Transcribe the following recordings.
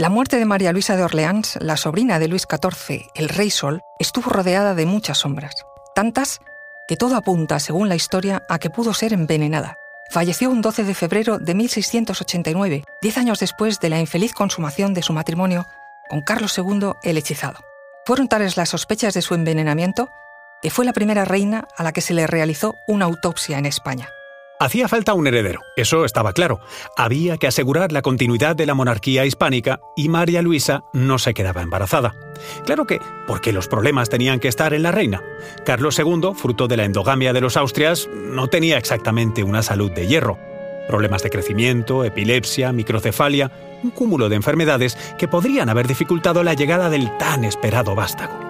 La muerte de María Luisa de Orleans, la sobrina de Luis XIV, el Rey Sol, estuvo rodeada de muchas sombras, tantas que todo apunta, según la historia, a que pudo ser envenenada. Falleció un 12 de febrero de 1689, diez años después de la infeliz consumación de su matrimonio con Carlos II el Hechizado. Fueron tales las sospechas de su envenenamiento que fue la primera reina a la que se le realizó una autopsia en España. Hacía falta un heredero, eso estaba claro. Había que asegurar la continuidad de la monarquía hispánica y María Luisa no se quedaba embarazada. Claro que, porque los problemas tenían que estar en la reina. Carlos II, fruto de la endogamia de los Austrias, no tenía exactamente una salud de hierro. Problemas de crecimiento, epilepsia, microcefalia, un cúmulo de enfermedades que podrían haber dificultado la llegada del tan esperado vástago.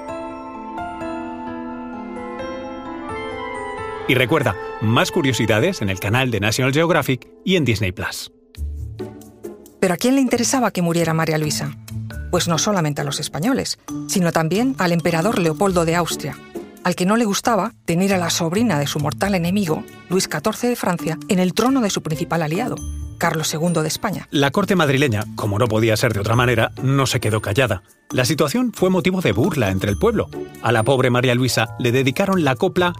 Y recuerda, más curiosidades en el canal de National Geographic y en Disney Plus. ¿Pero a quién le interesaba que muriera María Luisa? Pues no solamente a los españoles, sino también al emperador Leopoldo de Austria, al que no le gustaba tener a la sobrina de su mortal enemigo, Luis XIV de Francia, en el trono de su principal aliado, Carlos II de España. La corte madrileña, como no podía ser de otra manera, no se quedó callada. La situación fue motivo de burla entre el pueblo. A la pobre María Luisa le dedicaron la copla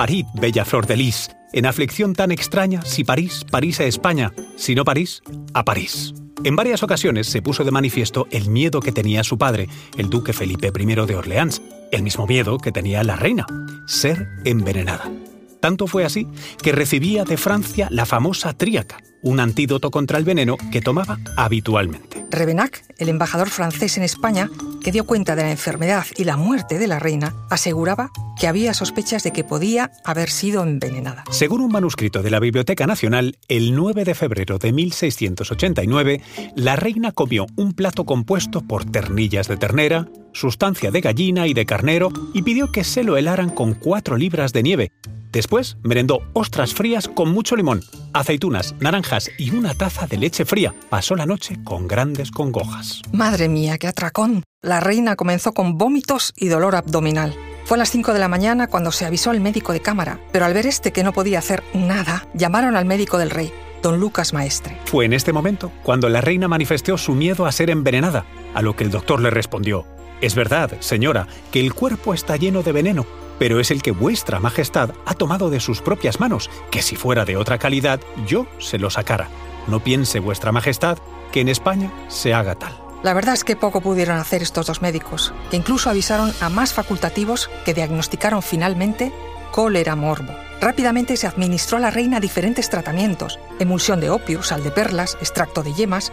París, bella flor de lis, en aflicción tan extraña, si París, París a España, si no París, a París. En varias ocasiones se puso de manifiesto el miedo que tenía su padre, el duque Felipe I de Orleans, el mismo miedo que tenía la reina, ser envenenada. Tanto fue así que recibía de Francia la famosa tríaca, un antídoto contra el veneno que tomaba habitualmente. Revenac, el embajador francés en España, que dio cuenta de la enfermedad y la muerte de la reina, aseguraba que había sospechas de que podía haber sido envenenada. Según un manuscrito de la Biblioteca Nacional, el 9 de febrero de 1689, la reina comió un plato compuesto por ternillas de ternera, sustancia de gallina y de carnero y pidió que se lo helaran con cuatro libras de nieve, Después merendó ostras frías con mucho limón, aceitunas, naranjas y una taza de leche fría. Pasó la noche con grandes congojas. Madre mía, qué atracón. La reina comenzó con vómitos y dolor abdominal. Fue a las 5 de la mañana cuando se avisó al médico de cámara, pero al ver este que no podía hacer nada, llamaron al médico del rey, don Lucas Maestre. Fue en este momento cuando la reina manifestó su miedo a ser envenenada, a lo que el doctor le respondió, es verdad, señora, que el cuerpo está lleno de veneno, pero es el que vuestra Majestad ha tomado de sus propias manos, que si fuera de otra calidad, yo se lo sacara. No piense vuestra Majestad que en España se haga tal. La verdad es que poco pudieron hacer estos dos médicos, que incluso avisaron a más facultativos que diagnosticaron finalmente cólera morbo. Rápidamente se administró a la reina diferentes tratamientos, emulsión de opio, sal de perlas, extracto de yemas,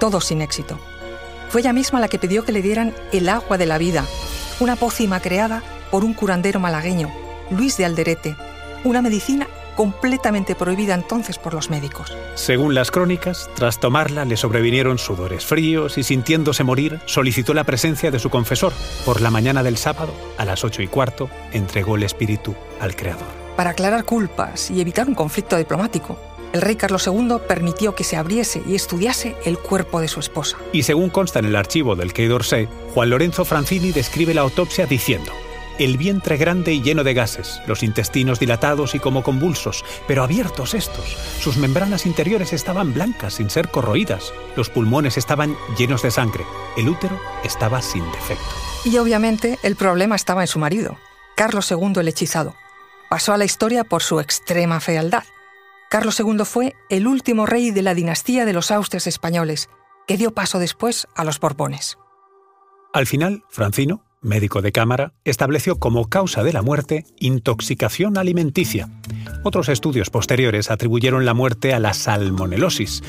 todos sin éxito. Fue ella misma la que pidió que le dieran el agua de la vida, una pócima creada por un curandero malagueño, Luis de Alderete, una medicina completamente prohibida entonces por los médicos. Según las crónicas, tras tomarla le sobrevinieron sudores fríos y sintiéndose morir, solicitó la presencia de su confesor. Por la mañana del sábado, a las ocho y cuarto, entregó el espíritu al Creador. Para aclarar culpas y evitar un conflicto diplomático, el rey Carlos II permitió que se abriese y estudiase el cuerpo de su esposa. Y según consta en el archivo del Quai d'Orsay, Juan Lorenzo Francini describe la autopsia diciendo: el vientre grande y lleno de gases, los intestinos dilatados y como convulsos, pero abiertos estos. Sus membranas interiores estaban blancas sin ser corroídas, los pulmones estaban llenos de sangre, el útero estaba sin defecto. Y obviamente el problema estaba en su marido, Carlos II el hechizado. Pasó a la historia por su extrema fealdad. Carlos II fue el último rey de la dinastía de los Austrias españoles, que dio paso después a los Borbones. Al final, Francino, médico de cámara, estableció como causa de la muerte intoxicación alimenticia. Otros estudios posteriores atribuyeron la muerte a la salmonelosis.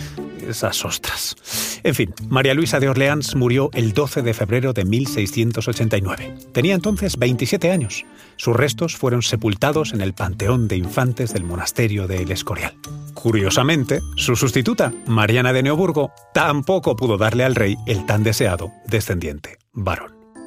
Esas ostras. En fin, María Luisa de Orleans murió el 12 de febrero de 1689. Tenía entonces 27 años. Sus restos fueron sepultados en el Panteón de Infantes del Monasterio de El Escorial. Curiosamente, su sustituta, Mariana de Neoburgo, tampoco pudo darle al rey el tan deseado descendiente varón.